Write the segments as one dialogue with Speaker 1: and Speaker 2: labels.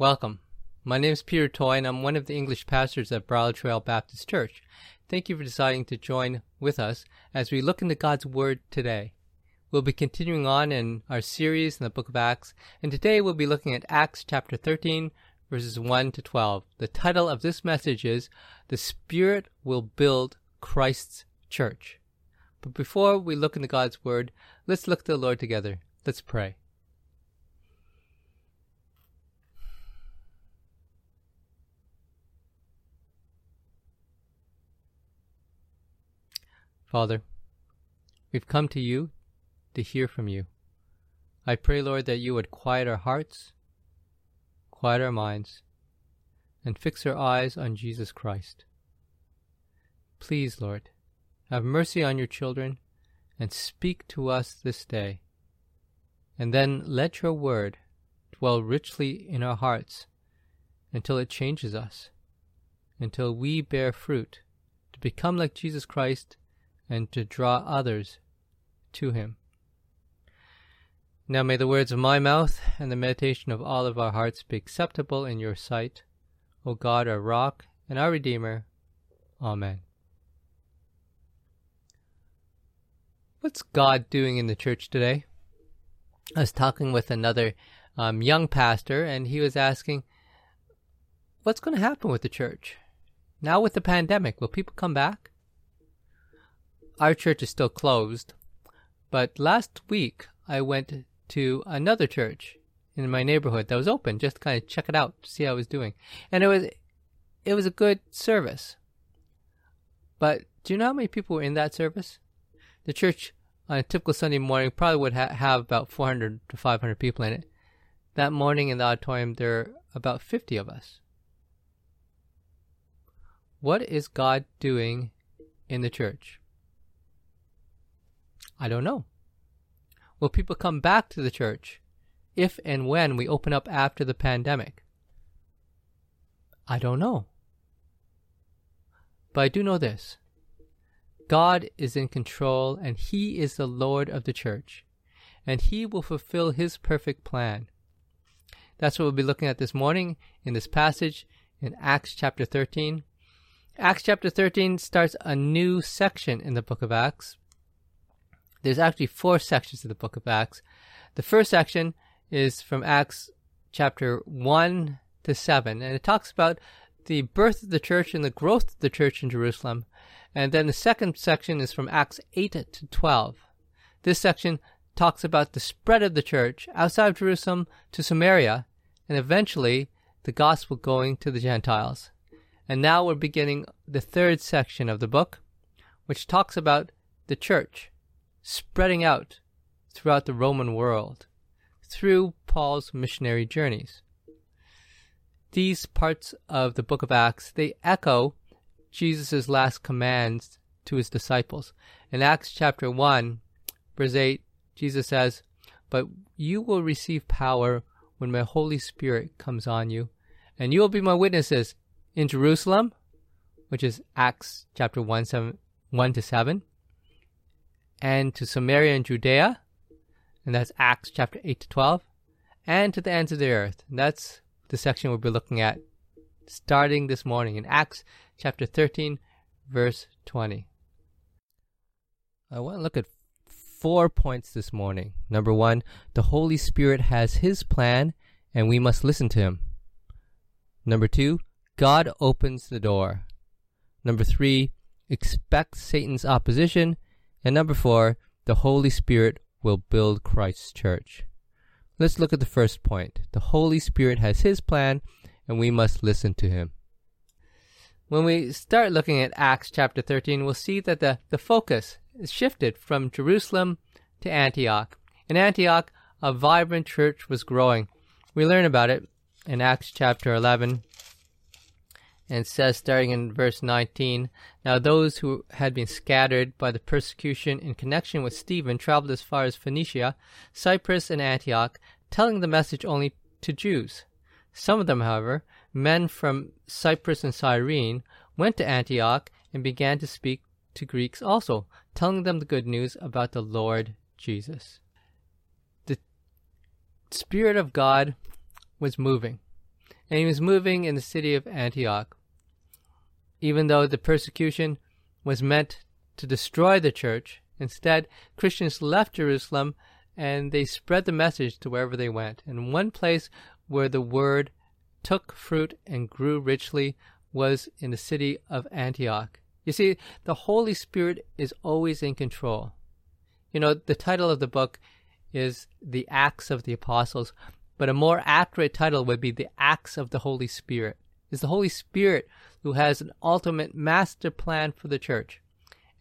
Speaker 1: Welcome. My name is Peter Toy, and I'm one of the English pastors at Bridle Trail Baptist Church. Thank you for deciding to join with us as we look into God's Word today. We'll be continuing on in our series in the book of Acts, and today we'll be looking at Acts chapter 13, verses 1 to 12. The title of this message is The Spirit Will Build Christ's Church. But before we look into God's Word, let's look to the Lord together. Let's pray. Father, we've come to you to hear from you. I pray, Lord, that you would quiet our hearts, quiet our minds, and fix our eyes on Jesus Christ. Please, Lord, have mercy on your children and speak to us this day. And then let your word dwell richly in our hearts until it changes us, until we bear fruit to become like Jesus Christ and to draw others to him. Now may the words of my mouth and the meditation of all of our hearts be acceptable in your sight, O God, our rock and our Redeemer. Amen. What's God doing in the church today? I was talking with another um, young pastor, and he was asking, What's going to happen with the church? Now, with the pandemic, will people come back? Our church is still closed. But last week, I went to another church in my neighborhood that was open, just to kind of check it out, see how it was doing. And it was, it was a good service. But do you know how many people were in that service? The church on a typical Sunday morning probably would ha- have about 400 to 500 people in it. That morning in the auditorium, there were about 50 of us. What is God doing in the church? I don't know. Will people come back to the church if and when we open up after the pandemic? I don't know. But I do know this God is in control and He is the Lord of the church, and He will fulfill His perfect plan. That's what we'll be looking at this morning in this passage in Acts chapter 13. Acts chapter 13 starts a new section in the book of Acts there's actually four sections of the book of Acts. The first section is from Acts chapter 1 to 7, and it talks about the birth of the church and the growth of the church in Jerusalem. And then the second section is from Acts 8 to 12. This section talks about the spread of the church outside of Jerusalem to Samaria, and eventually the gospel going to the Gentiles. And now we're beginning the third section of the book, which talks about the church spreading out throughout the Roman world through Paul's missionary journeys. These parts of the book of Acts, they echo Jesus' last commands to his disciples. In Acts chapter 1, verse 8, Jesus says, But you will receive power when my Holy Spirit comes on you, and you will be my witnesses in Jerusalem, which is Acts chapter 1, 7, 1 to 7, and to Samaria and Judea, and that's Acts chapter 8 to 12, and to the ends of the earth. And that's the section we'll be looking at starting this morning in Acts chapter 13, verse 20. I want to look at four points this morning. Number one, the Holy Spirit has His plan, and we must listen to Him. Number two, God opens the door. Number three, expect Satan's opposition. And number four, the Holy Spirit will build Christ's church. Let's look at the first point. The Holy Spirit has His plan, and we must listen to Him. When we start looking at Acts chapter 13, we'll see that the, the focus is shifted from Jerusalem to Antioch. In Antioch, a vibrant church was growing. We learn about it in Acts chapter 11, and says, starting in verse 19, Now those who had been scattered by the persecution in connection with Stephen traveled as far as Phoenicia, Cyprus, and Antioch, telling the message only to Jews. Some of them, however, men from Cyprus and Cyrene, went to Antioch and began to speak to Greeks also, telling them the good news about the Lord Jesus. The Spirit of God was moving. and he was moving in the city of Antioch. Even though the persecution was meant to destroy the church, instead, Christians left Jerusalem and they spread the message to wherever they went. And one place where the word took fruit and grew richly was in the city of Antioch. You see, the Holy Spirit is always in control. You know, the title of the book is The Acts of the Apostles, but a more accurate title would be The Acts of the Holy Spirit. It's the Holy Spirit who has an ultimate master plan for the church,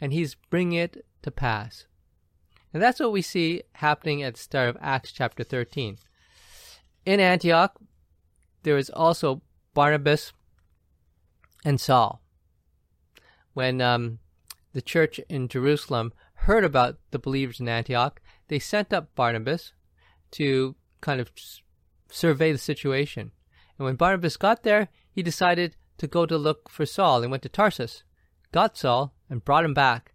Speaker 1: and He's bringing it to pass. And that's what we see happening at the start of Acts chapter 13. In Antioch, there is also Barnabas and Saul. When um, the church in Jerusalem heard about the believers in Antioch, they sent up Barnabas to kind of survey the situation. And when Barnabas got there, he decided to go to look for Saul and went to Tarsus, got Saul, and brought him back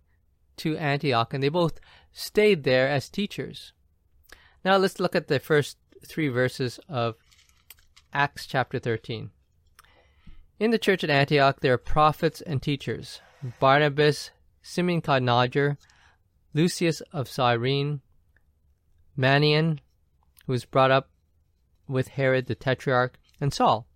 Speaker 1: to Antioch, and they both stayed there as teachers. Now let's look at the first three verses of Acts chapter 13. In the church at Antioch, there are prophets and teachers Barnabas, Simeon called Niger, Lucius of Cyrene, Manaen, who was brought up with Herod the Tetrarch, and Saul.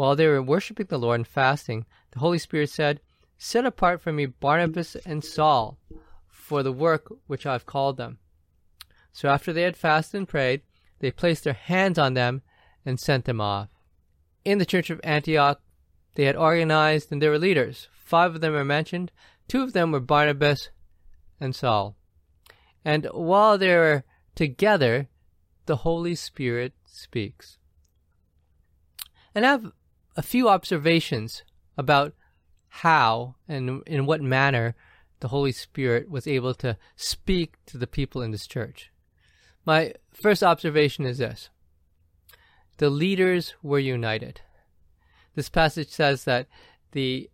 Speaker 1: While they were worshiping the Lord and fasting, the Holy Spirit said, Set apart for me Barnabas and Saul for the work which I have called them. So after they had fasted and prayed, they placed their hands on them and sent them off. In the church of Antioch, they had organized and there were leaders. Five of them are mentioned. Two of them were Barnabas and Saul. And while they were together, the Holy Spirit speaks. And I have a few observations about how and in what manner the Holy Spirit was able to speak to the people in this church. My first observation is this the leaders were united. This passage says that the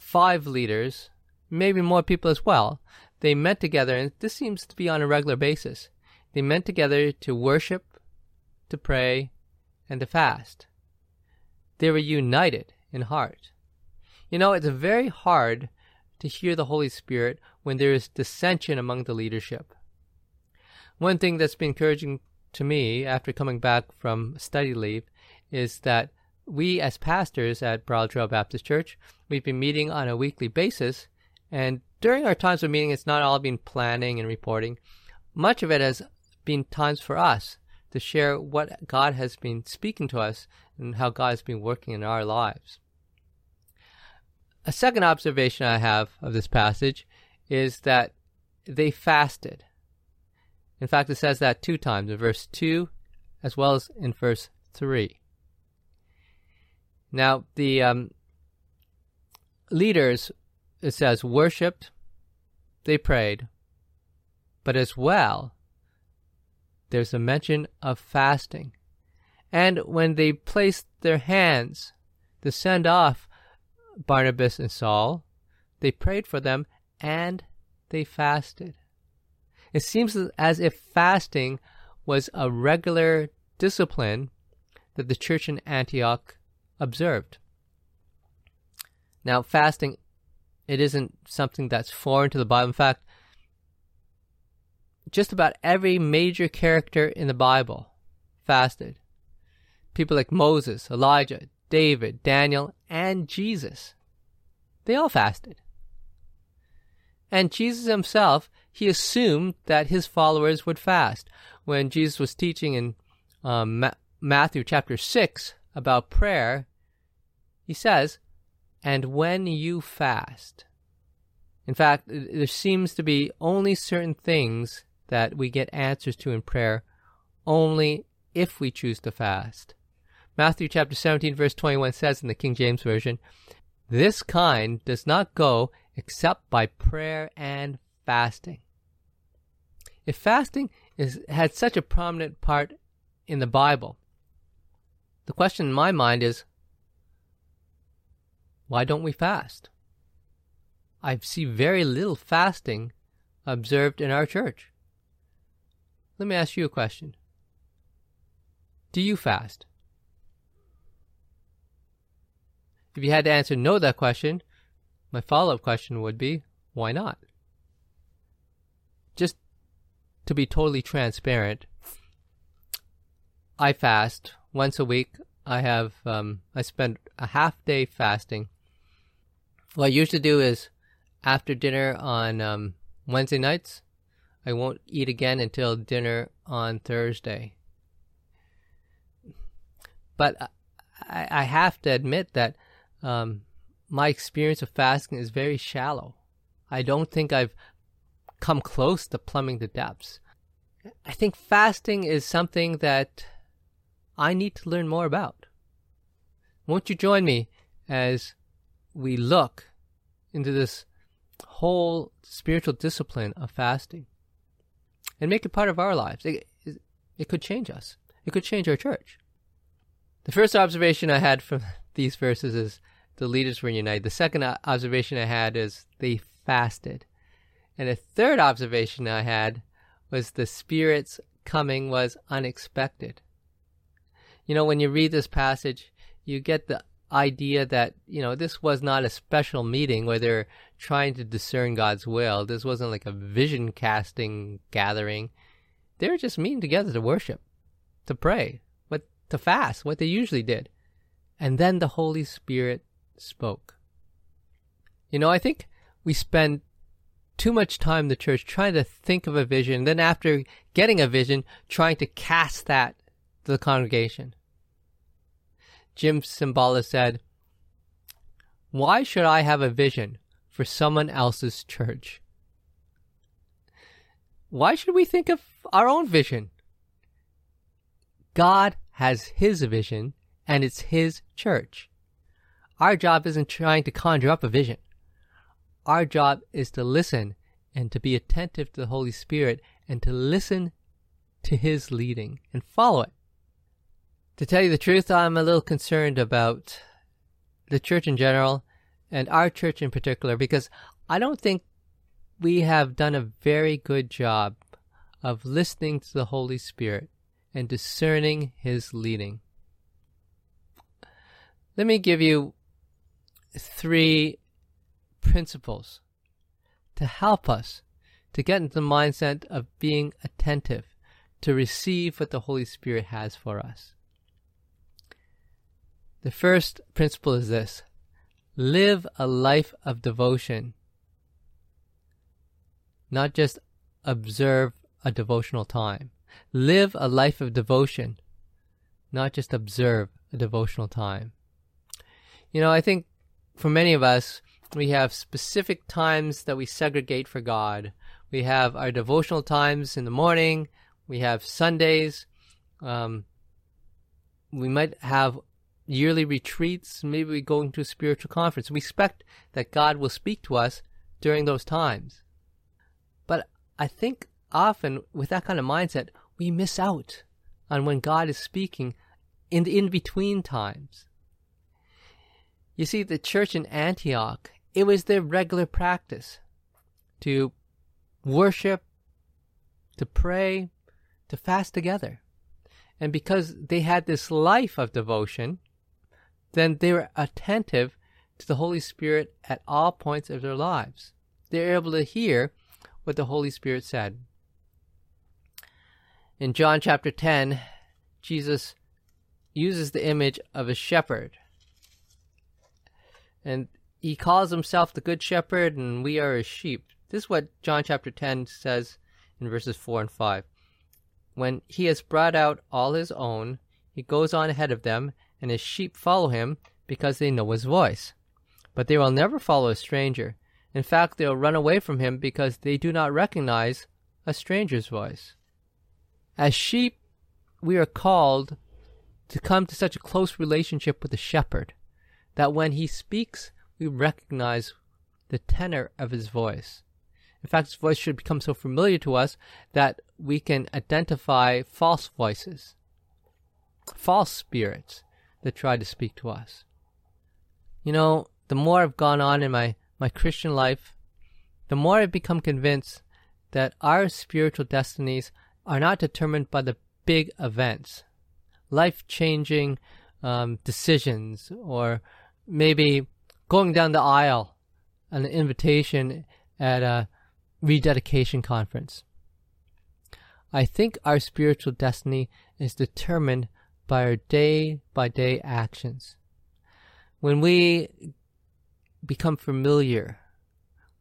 Speaker 1: five leaders, maybe more people as well, they met together, and this seems to be on a regular basis. They met together to worship to pray, and to fast. They were united in heart. You know, it's very hard to hear the Holy Spirit when there is dissension among the leadership. One thing that's been encouraging to me after coming back from study leave is that we as pastors at Bridle Trail Baptist Church, we've been meeting on a weekly basis, and during our times of meeting, it's not all been planning and reporting. Much of it has been times for us to share what God has been speaking to us and how God has been working in our lives. A second observation I have of this passage is that they fasted. In fact, it says that two times in verse 2 as well as in verse 3. Now, the um, leaders, it says, worshiped, they prayed, but as well, there's a mention of fasting. And when they placed their hands to send off Barnabas and Saul, they prayed for them and they fasted. It seems as if fasting was a regular discipline that the church in Antioch observed. Now, fasting, it isn't something that's foreign to the Bible. In fact, just about every major character in the Bible fasted. People like Moses, Elijah, David, Daniel, and Jesus. They all fasted. And Jesus himself, he assumed that his followers would fast. When Jesus was teaching in um, Ma- Matthew chapter 6 about prayer, he says, And when you fast. In fact, there seems to be only certain things that we get answers to in prayer only if we choose to fast. Matthew chapter 17 verse 21 says in the King James Version, This kind does not go except by prayer and fasting. If fasting is, had such a prominent part in the Bible, the question in my mind is, why don't we fast? I see very little fasting observed in our church. Let me ask you a question. Do you fast? If you had to answer no to that question, my follow up question would be why not? Just to be totally transparent, I fast once a week. I have um, I spend a half day fasting. What I usually do is after dinner on um, Wednesday nights, I won't eat again until dinner on Thursday. But I, I have to admit that um, my experience of fasting is very shallow. I don't think I've come close to plumbing the depths. I think fasting is something that I need to learn more about. Won't you join me as we look into this whole spiritual discipline of fasting and make it part of our lives? It, it, could change us, it could change our church. The first observation I had from these verses is the leaders were united. The second observation I had is they fasted. And the third observation I had was the Spirit's coming was unexpected. You know, when you read this passage, you get the idea that, you know, this was not a special meeting where they're trying to discern God's will. This wasn't like a vision casting gathering. They were just meeting together to worship, to pray, what to fast, what they usually did. And then the Holy Spirit spoke. You know, I think we spend too much time in the church trying to think of a vision, then after getting a vision, trying to cast that to the congregation. Jim Cymbala said, Why should I have a vision for someone else's church? Why should we think of our own vision? God has His vision, and it's His church. Our job isn't trying to conjure up a vision. Our job is to listen and to be attentive to the Holy Spirit and to listen to His leading and follow it. To tell you the truth, I'm a little concerned about the church in general and our church in particular because I don't think we have done a very good job of listening to the Holy Spirit and discerning His leading. Let me give you three principles to help us to get into the mindset of being attentive to receive what the Holy Spirit has for us. The first principle is this live a life of devotion, not just observe a devotional time. Live a life of devotion, not just observe a devotional time. You know, I think for many of us, we have specific times that we segregate for God. We have our devotional times in the morning. We have Sundays. Um, we might have yearly retreats. Maybe we go into a spiritual conference. We expect that God will speak to us during those times. But I think often with that kind of mindset, we miss out on when God is speaking in the in between times. You see, the church in Antioch, it was their regular practice to worship, to pray, to fast together. And because they had this life of devotion, then they were attentive to the Holy Spirit at all points of their lives. They were able to hear what the Holy Spirit said. In John chapter 10, Jesus uses the image of a shepherd and he calls himself the good shepherd, and we are his sheep. This is what John chapter 10 says in verses 4 and 5. When he has brought out all his own, he goes on ahead of them, and his sheep follow him because they know his voice. But they will never follow a stranger. In fact, they will run away from him because they do not recognize a stranger's voice. As sheep, we are called to come to such a close relationship with the shepherd that when he speaks, we recognize the tenor of his voice. In fact, his voice should become so familiar to us that we can identify false voices, false spirits that tried to speak to us. You know, the more I've gone on in my, my Christian life, the more I've become convinced that our spiritual destinies are not determined by the big events, life changing um, decisions, or maybe going down the aisle an invitation at a rededication conference. I think our spiritual destiny is determined by our day by day actions. When we become familiar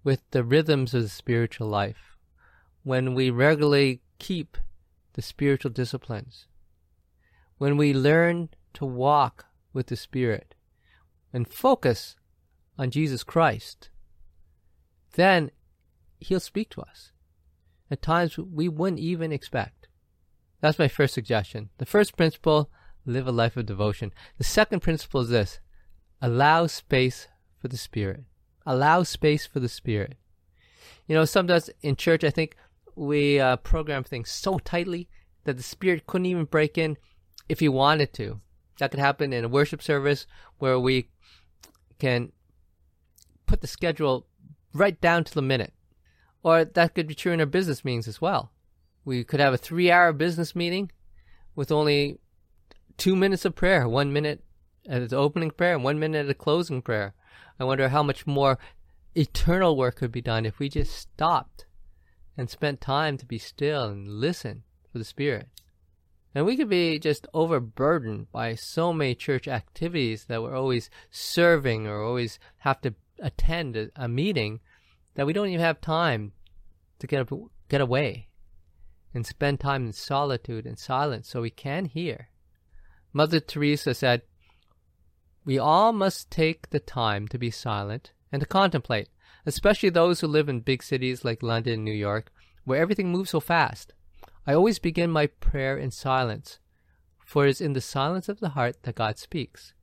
Speaker 1: with the rhythms of the spiritual life, when we regularly keep the spiritual disciplines, when we learn to walk with the Spirit and focus on Jesus Christ, then He'll speak to us at times we wouldn't even expect. That's my first suggestion. The first principle live a life of devotion. The second principle is this allow space for the Spirit. Allow space for the Spirit. You know, sometimes in church, I think we uh, program things so tightly that the Spirit couldn't even break in if He wanted to. That could happen in a worship service where we can put the schedule right down to the minute. Or that could be true in our business meetings as well. We could have a three hour business meeting with only two minutes of prayer, one minute at the opening prayer and one minute at the closing prayer. I wonder how much more eternal work could be done if we just stopped and spent time to be still and listen for the Spirit. And we could be just overburdened by so many church activities that we're always serving or always have to attend a, a meeting that we don't even have time to get get away and spend time in solitude and silence so we can hear. Mother Teresa said, We all must take the time to be silent and to contemplate, especially those who live in big cities like London and New York, where everything moves so fast. I always begin my prayer in silence, for it is in the silence of the heart that God speaks.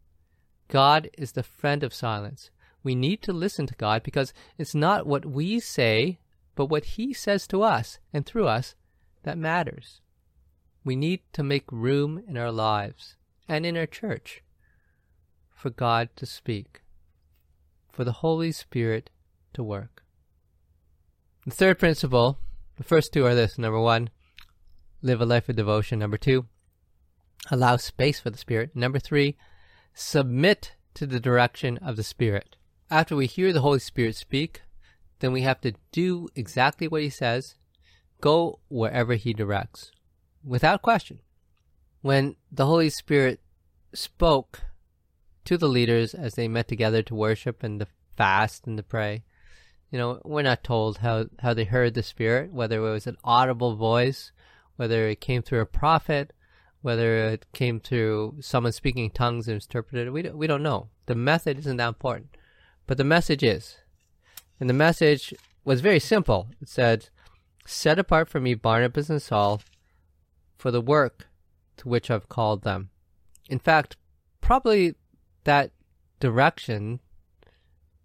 Speaker 1: God is the friend of silence, we need to listen to God because it's not what we say, but what He says to us and through us that matters. We need to make room in our lives and in our church for God to speak, for the Holy Spirit to work. The third principle, the first two are this number one, live a life of devotion. Number two, allow space for the Spirit. Number three, submit to the direction of the Spirit after we hear the Holy Spirit speak, then we have to do exactly what He says, go wherever He directs, without question. When the Holy Spirit spoke to the leaders as they met together to worship and to fast and to pray, you know, we're not told how, how they heard the Spirit, whether it was an audible voice, whether it came through a prophet, whether it came through someone speaking tongues and interpreted. We we don't know. The method isn't that important. But the message is. And the message was very simple. It said, Set apart for me Barnabas and Saul for the work to which I've called them. In fact, probably that direction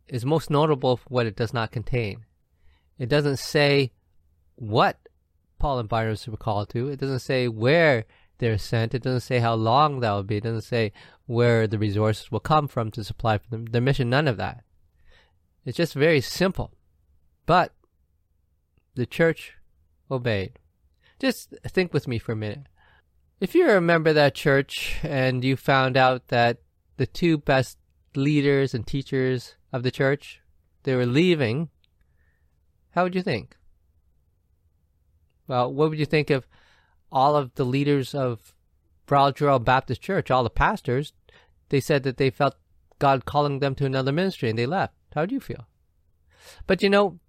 Speaker 1: is most notable for what it does not contain. It doesn't say what Paul and Barnabas were called to. It doesn't say where they're sent. It doesn't say how long that will be. It doesn't say where the resources will come from to supply for them, their mission. None of that. It's just very simple. But the church obeyed. Just think with me for a minute. If you're a member of that church and you found out that the two best leaders and teachers of the church, they were leaving, how would you think? Well, what would you think of all of the leaders of Broad Baptist Church, all the pastors? They said that they felt God calling them to another ministry and they left. How do you feel? But you know,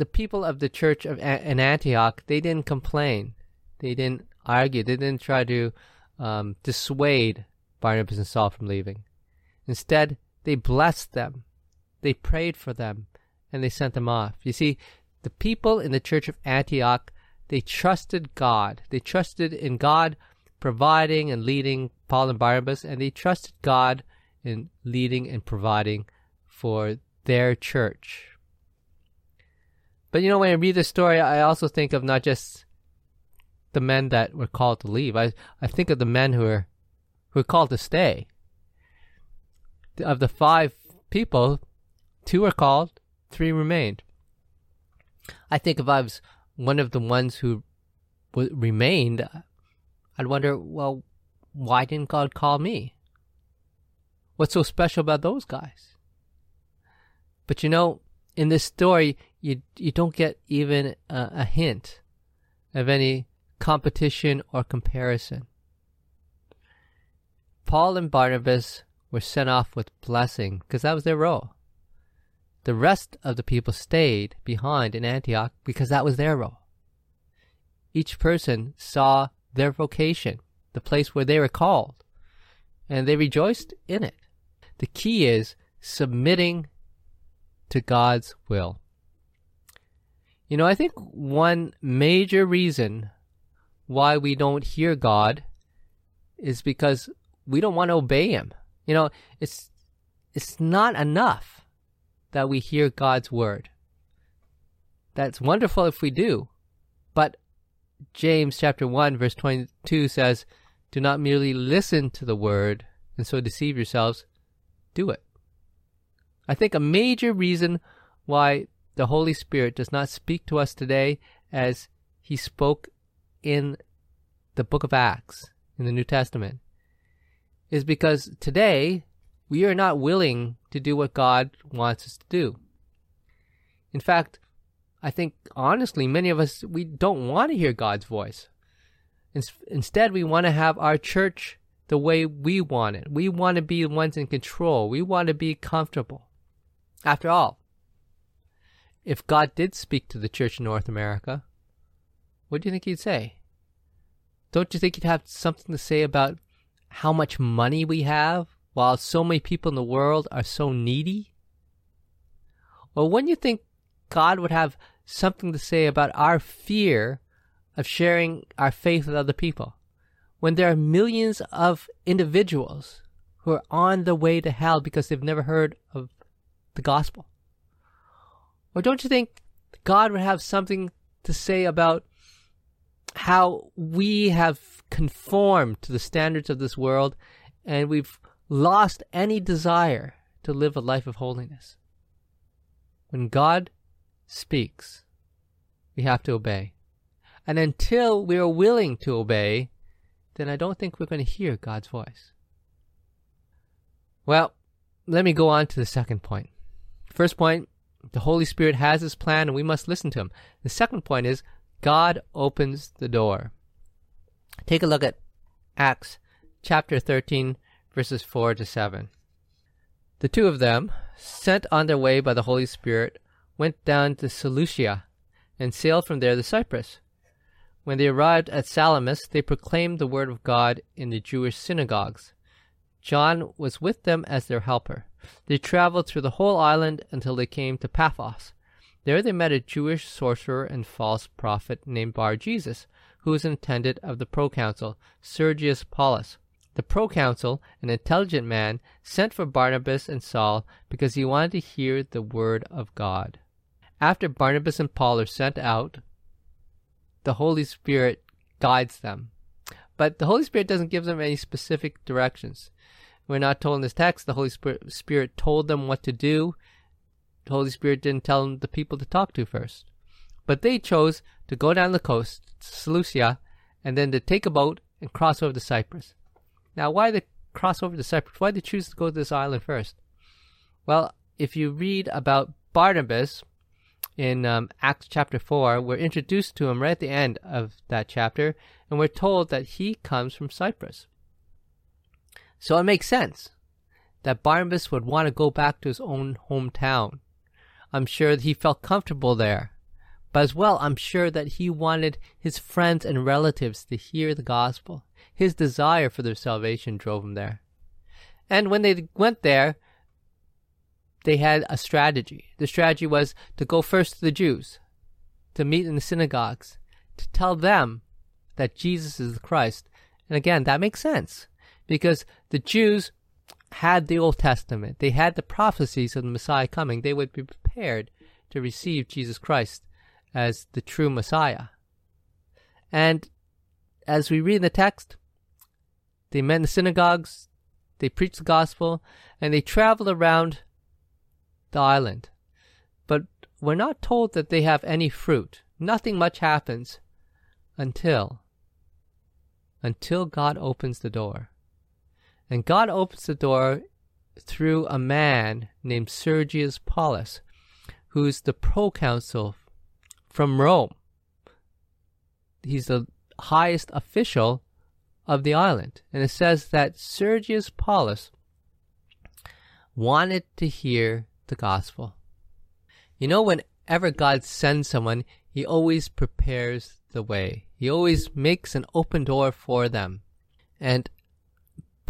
Speaker 1: the people of the church of in Antioch, they didn't complain. They didn't argue. They didn't try to um, dissuade Barnabas and Saul from leaving. Instead, they blessed them. They prayed for them, and they sent them off. You see, the people in the church of Antioch, they trusted God. They trusted in God providing and leading Paul and Barnabas, and they trusted God in leading and providing for their church. But you know, when I read this story, I also think of not just the men that were called to leave. I, I think of the men who were who were called to stay. Of the five people, two were called, three remained. I think if I was one of the ones who w- remained, I'd wonder, well, why didn't God call me? What's so special about those guys? But you know, in this story, you you don't get even a, a hint of any competition or comparison. Paul and Barnabas were sent off with blessing because that was their role. The rest of the people stayed behind in Antioch because that was their role. Each person saw their vocation, the place where they were called, and they rejoiced in it. The key is submitting to God's will. You know, I think one major reason why we don't hear God is because we don't want to obey him. You know, it's it's not enough that we hear God's word. That's wonderful if we do. But James chapter 1 verse 22 says, "Do not merely listen to the word and so deceive yourselves, do it." I think a major reason why the Holy Spirit does not speak to us today as he spoke in the book of Acts in the New Testament is because today we are not willing to do what God wants us to do. In fact, I think honestly, many of us, we don't want to hear God's voice. Instead, we want to have our church the way we want it. We want to be the ones in control. We want to be comfortable. After all, if God did speak to the church in North America, what do you think he'd say? Don't you think he'd have something to say about how much money we have while so many people in the world are so needy? Or wouldn't you think God would have something to say about our fear of sharing our faith with other people when there are millions of individuals who are on the way to hell because they've never heard of the gospel? Or don't you think God would have something to say about how we have conformed to the standards of this world and we've lost any desire to live a life of holiness. When God speaks, we have to obey. And until we are willing to obey, then I don't think we're going to hear God's voice. Well, let me go on to the second point. First point, the Holy Spirit has his plan and we must listen to him. The second point is God opens the door. Take a look at Acts chapter 13, verses 4 to 7. The two of them, sent on their way by the Holy Spirit, went down to Seleucia and sailed from there to Cyprus. When they arrived at Salamis, they proclaimed the word of God in the Jewish synagogues. John was with them as their helper. They traveled through the whole island until they came to Paphos. There they met a Jewish sorcerer and false prophet named Bar Jesus, who was an attendant of the proconsul, Sergius Paulus. The proconsul, an intelligent man, sent for Barnabas and Saul because he wanted to hear the word of God. After Barnabas and Paul are sent out, the Holy Spirit guides them. But the Holy Spirit doesn't give them any specific directions. We're not told in this text the Holy Spirit told them what to do the Holy Spirit didn't tell them the people to talk to first. But they chose to go down the coast to Seleucia and then to take a boat and cross over to Cyprus. Now, why they cross over to Cyprus? Why did they choose to go to this island first? Well, if you read about Barnabas in um, Acts chapter 4, we're introduced to him right at the end of that chapter, and we're told that he comes from Cyprus. So it makes sense that Barnabas would want to go back to his own hometown I'm sure that he felt comfortable there. But as well, I'm sure that he wanted his friends and relatives to hear the gospel. His desire for their salvation drove him there. And when they went there, they had a strategy. The strategy was to go first to the Jews, to meet in the synagogues, to tell them that Jesus is the Christ. And again, that makes sense because the Jews had the Old Testament, they had the prophecies of the Messiah coming, they would be prepared to receive Jesus Christ as the true Messiah. And as we read in the text, they met in the synagogues, they preached the gospel, and they traveled around the island. But we're not told that they have any fruit. Nothing much happens until until God opens the door. And God opens the door through a man named Sergius Paulus, who's the proconsul from Rome. He's the highest official of the island. And it says that Sergius Paulus wanted to hear the gospel. You know, whenever God sends someone, he always prepares the way. He always makes an open door for them. And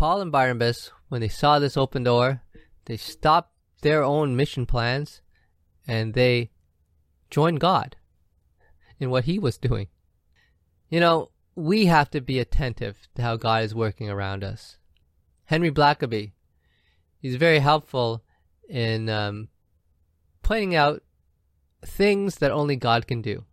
Speaker 1: Paul and Barnabas, when they saw this open door, they stopped their own mission plans and they joined God in what he was doing. You know, we have to be attentive to how God is working around us. Henry Blackaby, he's very helpful in um, pointing out things that only God can do.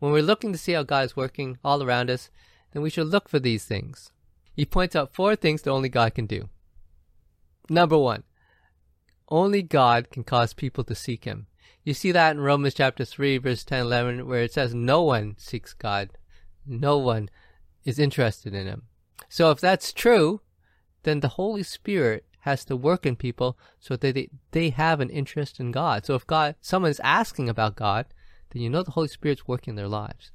Speaker 1: When we're looking to see how God is working all around us, then we should look for these things. He points out four things that only God can do. Number one, only God can cause people to seek Him. You see that in Romans chapter 3, verse 10 11, where it says, No one seeks God. No one is interested in Him. So if that's true, then the Holy Spirit has to work in people so that they, they have an interest in God. So if God, someone is asking about God, then you know the Holy Spirit's working in their lives.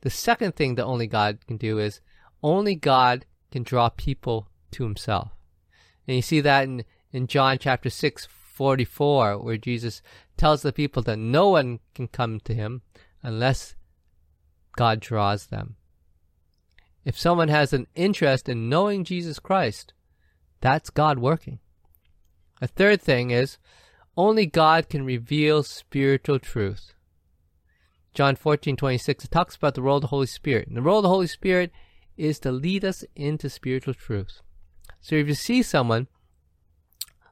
Speaker 1: The second thing that only God can do is only God can draw people to himself. And you see that in, in John chapter 6, 44, where Jesus tells the people that no one can come to him unless God draws them. If someone has an interest in knowing Jesus Christ, that's God working. A third thing is only God can reveal spiritual truth. John 14, 26, it talks about the role of the Holy Spirit. And the role of the Holy Spirit is to lead us into spiritual truth. So if you see someone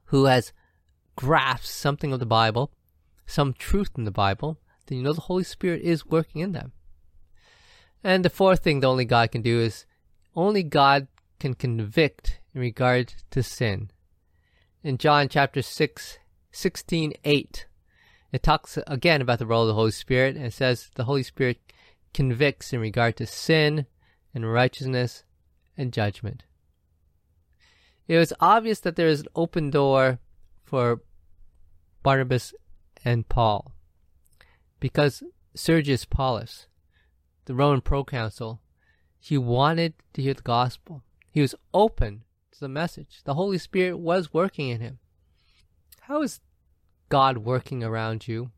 Speaker 1: who has grasped something of the Bible, some truth in the Bible, then you know the Holy Spirit is working in them. And the fourth thing that only God can do is only God can convict in regard to sin. In John chapter 6, 16, 8, it talks again about the role of the Holy Spirit and it says the Holy Spirit convicts in regard to sin and righteousness and judgment. It was obvious that there is an open door for Barnabas and Paul because Sergius Paulus, the Roman proconsul, he wanted to hear the gospel. He was open to the message. The Holy Spirit was working in him. How is God working around you?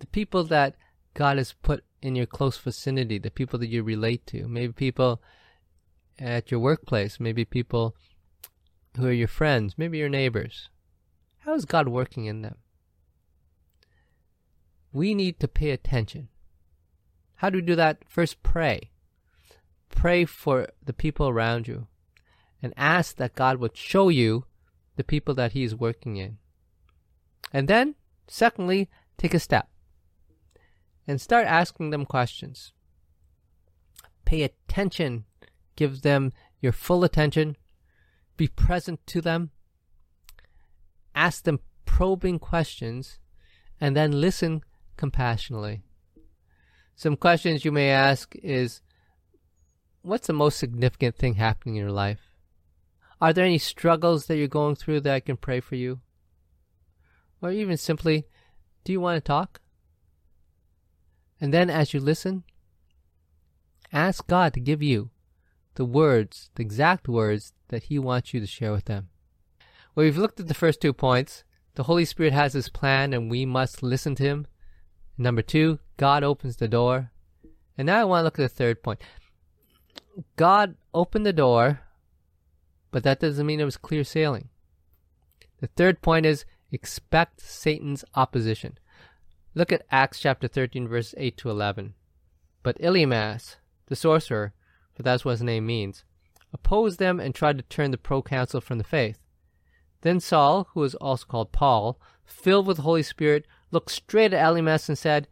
Speaker 1: The people that God has put in your close vicinity, the people that you relate to, maybe people at your workplace, maybe people who are your friends, maybe your neighbors. How is God working in them? We need to pay attention. How do we do that? First, pray. Pray for the people around you and ask that God would show you the people that He is working in. And then, secondly, take a step and start asking them questions. Pay attention. Give them your full attention. Be present to them. Ask them probing questions and then listen compassionately. Some questions you may ask is What's the most significant thing happening in your life? Are there any struggles that you're going through that I can pray for you? Or even simply, do you want to talk? And then as you listen, ask God to give you the words, the exact words that He wants you to share with them. Well, we've looked at the first two points. The Holy Spirit has His plan and we must listen to Him. Number two, God opens the door. And now I want to look at the third point. God opened the door, but that doesn't mean it was clear sailing. The third point is expect Satan's opposition. Look at Acts chapter 13, verses 8 to 11. But Elymas, the sorcerer, for that's what his name means, opposed them and tried to turn the proconsul from the faith. Then Saul, who was also called Paul, filled with the Holy Spirit, looked straight at Elymas and said,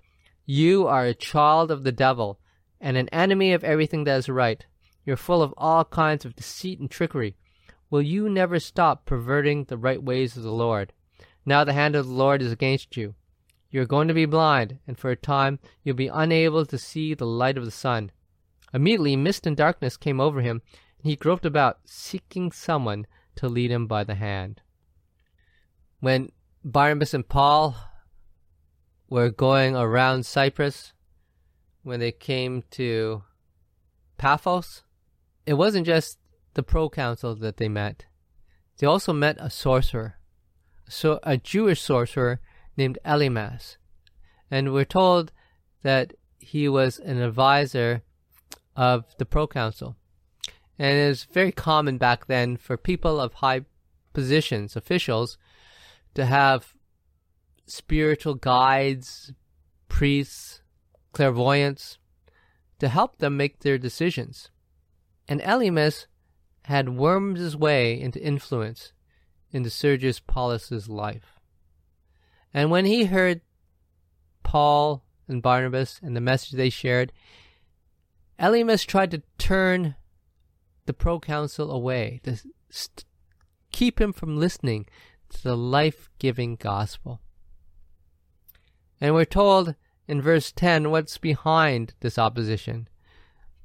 Speaker 1: You are a child of the devil, and an enemy of everything that is right. You're full of all kinds of deceit and trickery. Will you never stop perverting the right ways of the Lord? Now the hand of the Lord is against you. You are going to be blind, and for a time you'll be unable to see the light of the sun. Immediately mist and darkness came over him, and he groped about, seeking someone to lead him by the hand. When Barnabas and Paul were going around Cyprus, when they came to Paphos, it wasn't just the proconsul that they met. They also met a sorcerer, so a Jewish sorcerer named Elymas, and we're told that he was an advisor of the proconsul. And it was very common back then for people of high positions, officials, to have spiritual guides, priests, clairvoyants, to help them make their decisions. And Elymas had wormed his way into influence into Sergius Paulus's life. And when he heard Paul and Barnabas and the message they shared, Elymas tried to turn the proconsul away, to st- keep him from listening to the life giving gospel. And we're told in verse 10 what's behind this opposition.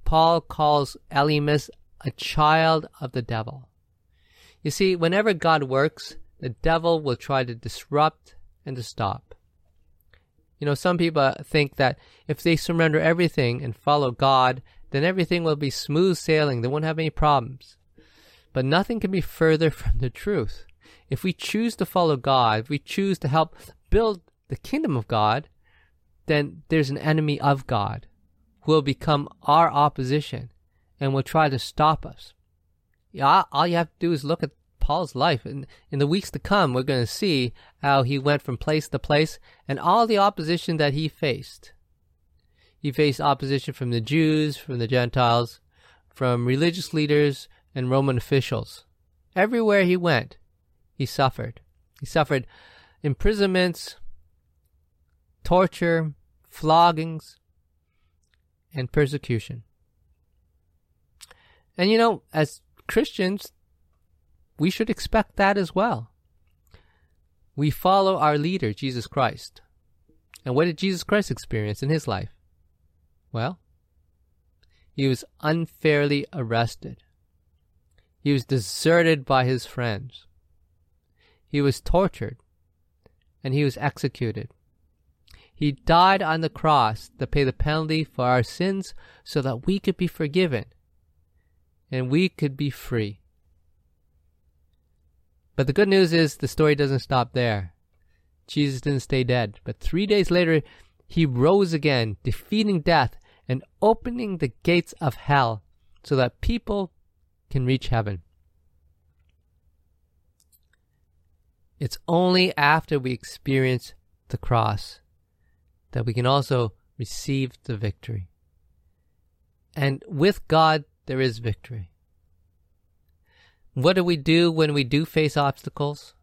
Speaker 1: Paul calls Elymas a child of the devil. You see, whenever God works, the devil will try to disrupt and to stop. You know, some people think that if they surrender everything and follow God, then everything will be smooth sailing. They won't have any problems. But nothing can be further from the truth. If we choose to follow God, if we choose to help build the kingdom of God, then there's an enemy of God who will become our opposition and will try to stop us. Yeah, all you have to do is look at Paul's life. In, in the weeks to come, we're going to see how he went from place to place and all the opposition that he faced. He faced opposition from the Jews, from the Gentiles, from religious leaders, and Roman officials. Everywhere he went, he suffered. He suffered imprisonments, torture, floggings, and persecution. And you know, as Christians, we should expect that as well. We follow our leader, Jesus Christ. And what did Jesus Christ experience in his life? Well, he was unfairly arrested. He was deserted by his friends. He was tortured. And he was executed. He died on the cross to pay the penalty for our sins so that we could be forgiven and we could be free. But the good news is the story doesn't stop there. Jesus didn't stay dead, but three days later, he rose again, defeating death and opening the gates of hell so that people can reach heaven. It's only after we experience the cross that we can also receive the victory. And with God, there is victory. What do we do when we do face obstacles?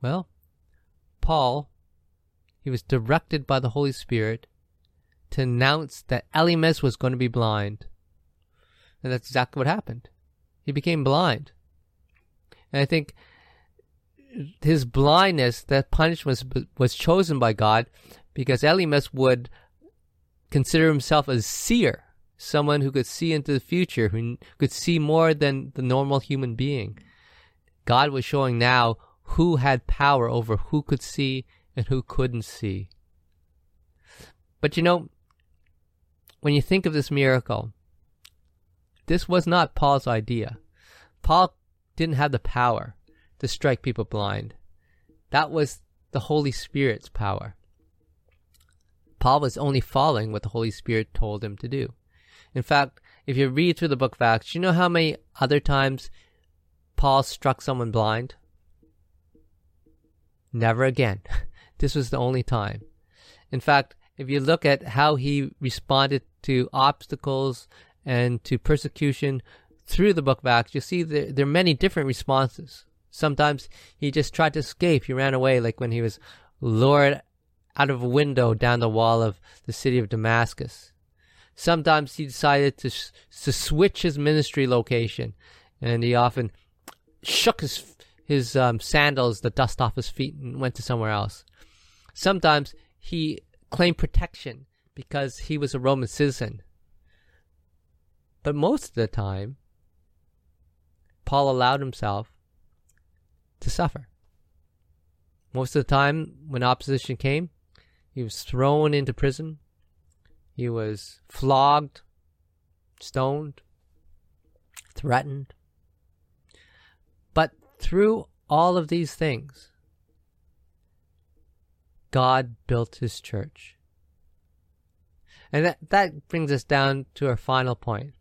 Speaker 1: Well, Paul, he was directed by the Holy Spirit to announce that Elymas was going to be blind. And that's exactly what happened. He became blind. And I think his blindness, that punishment was, was chosen by God because Elymas would consider himself a seer someone who could see into the future, who could see more than the normal human being. God was showing now who had power over who could see and who couldn't see. But you know, when you think of this miracle, this was not Paul's idea. Paul didn't have the power to strike people blind. That was the Holy Spirit's power. Paul was only following what the Holy Spirit told him to do. In fact, if you read through the book of Acts, you know how many other times Paul struck someone blind? Never again. this was the only time. In fact, if you look at how he responded to obstacles and to persecution through the book of Acts, you see there, there are many different responses. Sometimes he just tried to escape. He ran away, like when he was lured out of a window down the wall of the city of Damascus. Sometimes he decided to to switch his ministry location, and he often shook his his um, sandals, the dust off his feet, and went to somewhere else. Sometimes he claimed protection because he was a Roman citizen. But most of the time, Paul allowed himself to suffer. Most of the time, when opposition came, he was thrown into prison, he was flogged, stoned, threatened. But through all of these things, God built his church. And that, that brings us down to our final point.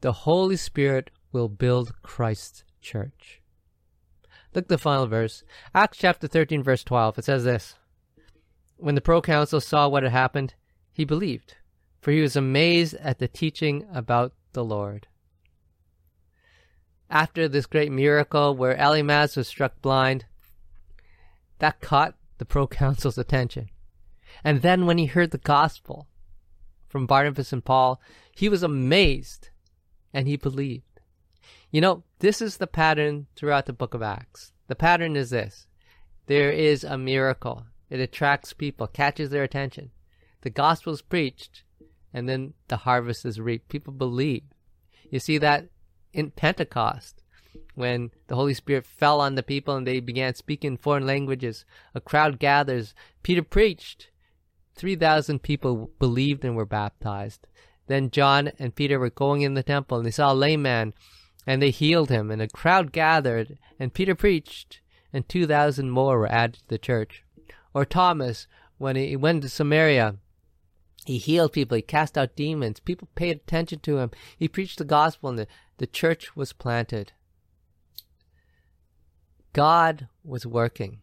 Speaker 1: The Holy Spirit will build Christ's church. Look at the final verse. Acts chapter 13, verse 12. It says this When the proconsul saw what had happened, he believed, for he was amazed at the teaching about the Lord. After this great miracle where Elymas was struck blind, that caught the proconsul's attention. And then when he heard the gospel from Barnabas and Paul, he was amazed and he believed. You know, this is the pattern throughout the book of Acts. The pattern is this there is a miracle, it attracts people, catches their attention. The gospel is preached, and then the harvest is reaped. People believe. You see that in Pentecost when the Holy Spirit fell on the people and they began speaking foreign languages. A crowd gathers. Peter preached. 3,000 people believed and were baptized. Then John and Peter were going in the temple and they saw a lame man and they healed him and a crowd gathered and Peter preached and 2,000 more were added to the church. Or Thomas, when he went to Samaria, he healed people, he cast out demons, people paid attention to him, he preached the gospel and the, the church was planted. God was working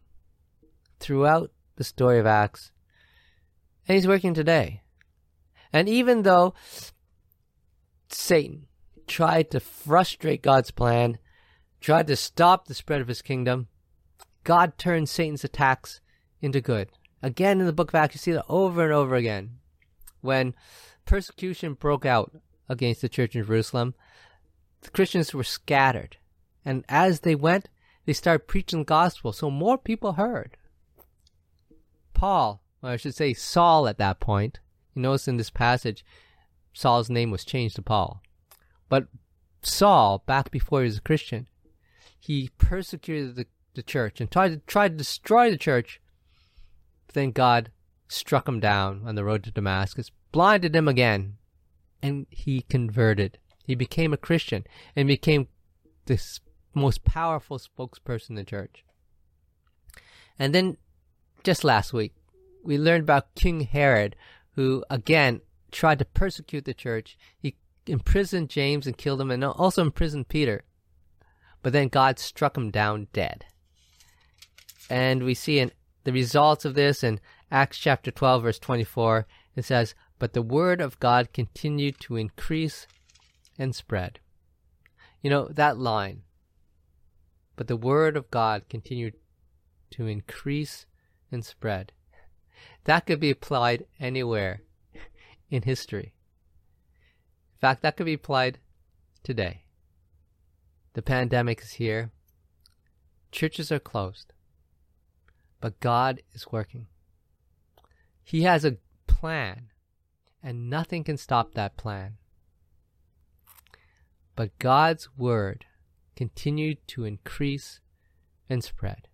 Speaker 1: throughout the story of Acts, and He's working today. And even though Satan tried to frustrate God's plan, tried to stop the spread of His kingdom, God turned Satan's attacks into good. Again, in the book of Acts, you see that over and over again. When persecution broke out against the church in Jerusalem, the Christians were scattered. And as they went, they started preaching the gospel, so more people heard. Paul, or I should say Saul at that point, you notice in this passage, Saul's name was changed to Paul. But Saul, back before he was a Christian, he persecuted the, the church and tried to try to destroy the church. Then God struck him down on the road to Damascus, blinded him again, and he converted. He became a Christian and became this most powerful spokesperson in the church. And then just last week, we learned about King Herod, who again tried to persecute the church. He imprisoned James and killed him, and also imprisoned Peter. But then God struck him down dead. And we see in the results of this in Acts chapter 12, verse 24. It says, But the word of God continued to increase and spread. You know, that line, but the word of God continued to increase and spread. That could be applied anywhere in history. In fact, that could be applied today. The pandemic is here. Churches are closed. But God is working. He has a plan, and nothing can stop that plan. But God's word continued to increase and spread.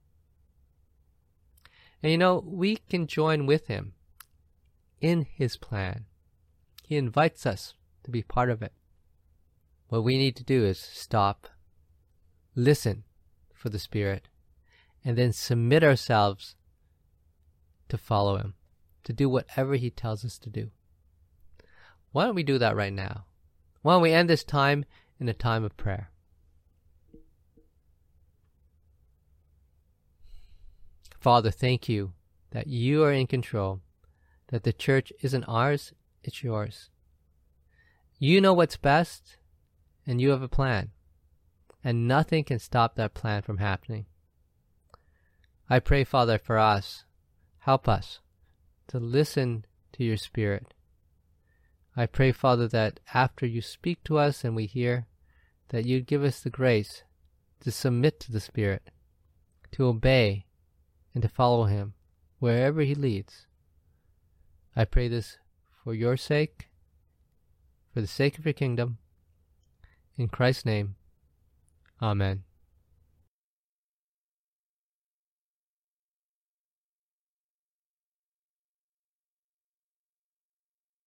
Speaker 1: And you know, we can join with him in his plan. He invites us to be part of it. What we need to do is stop, listen for the Spirit, and then submit ourselves to follow him, to do whatever he tells us to do. Why don't we do that right now? Why don't we end this time in a time of prayer? Father, thank you that you are in control, that the church isn't ours, it's yours. You know what's best, and you have a plan, and nothing can stop that plan from happening. I pray, Father, for us. Help us to listen to your Spirit. I pray, Father, that after you speak to us and we hear, that you'd give us the grace to submit to the Spirit, to obey, and to follow him wherever he leads. I pray this for your sake, for the sake of your kingdom. In Christ's name, Amen.